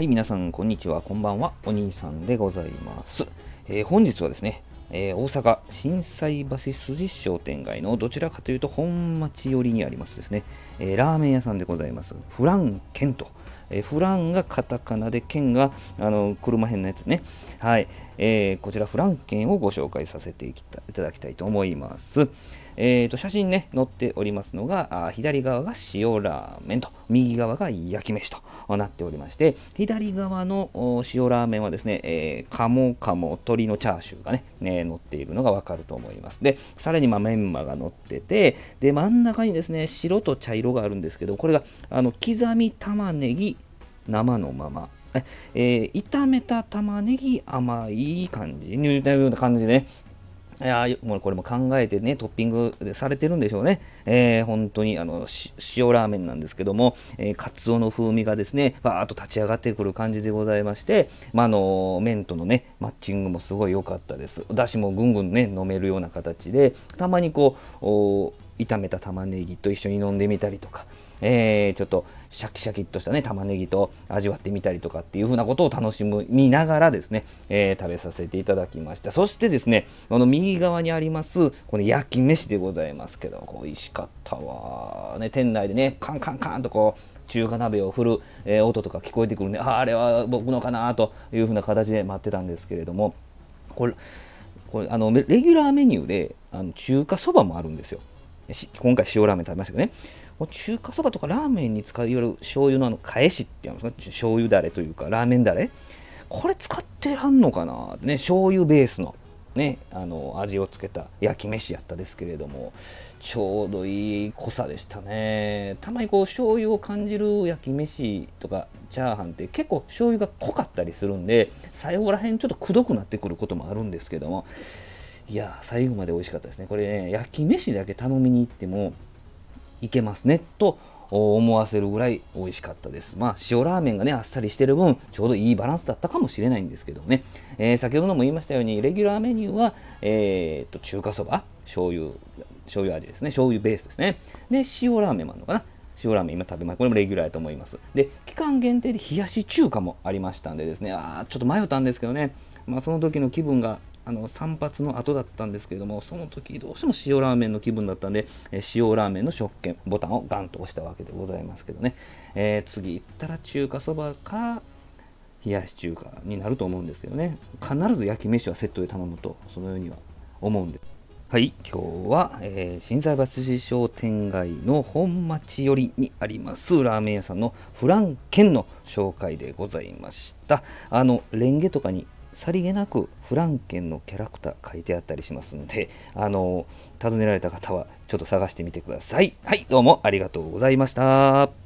はい、皆さん、こんにちは。こんばんは。お兄さんでございます。えー本日はですね、えー大阪心斎橋筋商店街のどちらかというと本町寄りにありますですね、えーラーメン屋さんでございます。フランケンと。えフランがカタカナで、ケンがあの車編のやつね。はい、えーこちらフランケンをご紹介させていただきたいと思います。えー、と写真ね載っておりますのがあ左側が塩ラーメンと右側が焼き飯となっておりまして左側の塩ラーメンはですね、えー、鴨鴨鶏のチャーシューがね、ね乗っているのがわかると思いますでさらにまあメンマが乗っててで真ん中にですね白と茶色があるんですけどこれがあの刻み玉ねぎ生のままえー炒めた玉ねぎ甘い感じ？に似たような感じでねいやもうこれも考えてね、トッピングされてるんでしょうね。えー本当にあの塩ラーメンなんですけども、えー、カツオの風味がですね、バーッと立ち上がってくる感じでございまして、まあ、の麺とのね、マッチングもすごい良かったです。だしもぐんぐんね、飲めるような形で、たまにこう、炒めた玉ねぎと一緒に飲んでみたりとか、えーちょっとシャキシャキっとしたね玉ねぎと味わってみたりとかっていう風なことを楽しみながらですね、えー食べさせていただきました。そしてですねこの右側にありますこの焼き飯でございますけど美味しかったわね店内でねカンカンカンとこう中華鍋を振る、えー音とか聞こえてくるんでああれは僕のかなという風な形で待ってたんですけれどもこれこれあのレギュラーメニューであの中華そばもあるんですよ。今回塩ラーメン食べましたけどね。中華そばとかラーメンに使ういわゆる醤油のあの返しっていうんですか？醤油だれというかラーメンだれ？これ使ってはんのかなね。醤油ベースのねあの味をつけた焼き飯やったですけれどもちょうどいい濃さでしたね。たまにこう醤油を感じる焼き飯とかチャーハンって結構醤油が濃かったりするんで最後らへんちょっとくどくなってくることもあるんですけどもいや最後まで美味しかったですね。これね焼き飯だけ頼みに行ってもいけますねと思わせるぐらい美味しかったです。まあ塩ラーメンがねあっさりしてる分ちょうどいいバランスだったかもしれないんですけどね、えー先ほども言いましたようにレギュラーメニューは、えー、と中華そば醤油醤油味ですね。醤油ベースですね。で塩ラーメンもあるのかな。塩ラーメン今食べます。これもレギュラーだと思います。で期間限定で冷やし中華もありましたんでですね。あちょっと迷ったんですけどね、まあ、その時の気分があの散髪の後だったんですけれどもその時どうしても塩ラーメンの気分だったんで、えー塩ラーメンの食券ボタンをガンと押したわけでございますけどね、えー次行ったら中華そばか冷やし中華になると思うんですよね。必ず焼き飯はセットで頼むとそのようには思うんではい今日は、えー、心斎橋商店街の本町寄りにありますラーメン屋さんのフランケンの紹介でございました。あのレンゲとかにさりげなくフランケンのキャラクター書いてあったりしますのであの訪ねられた方はちょっと探してみてください。はいどうもありがとうございました。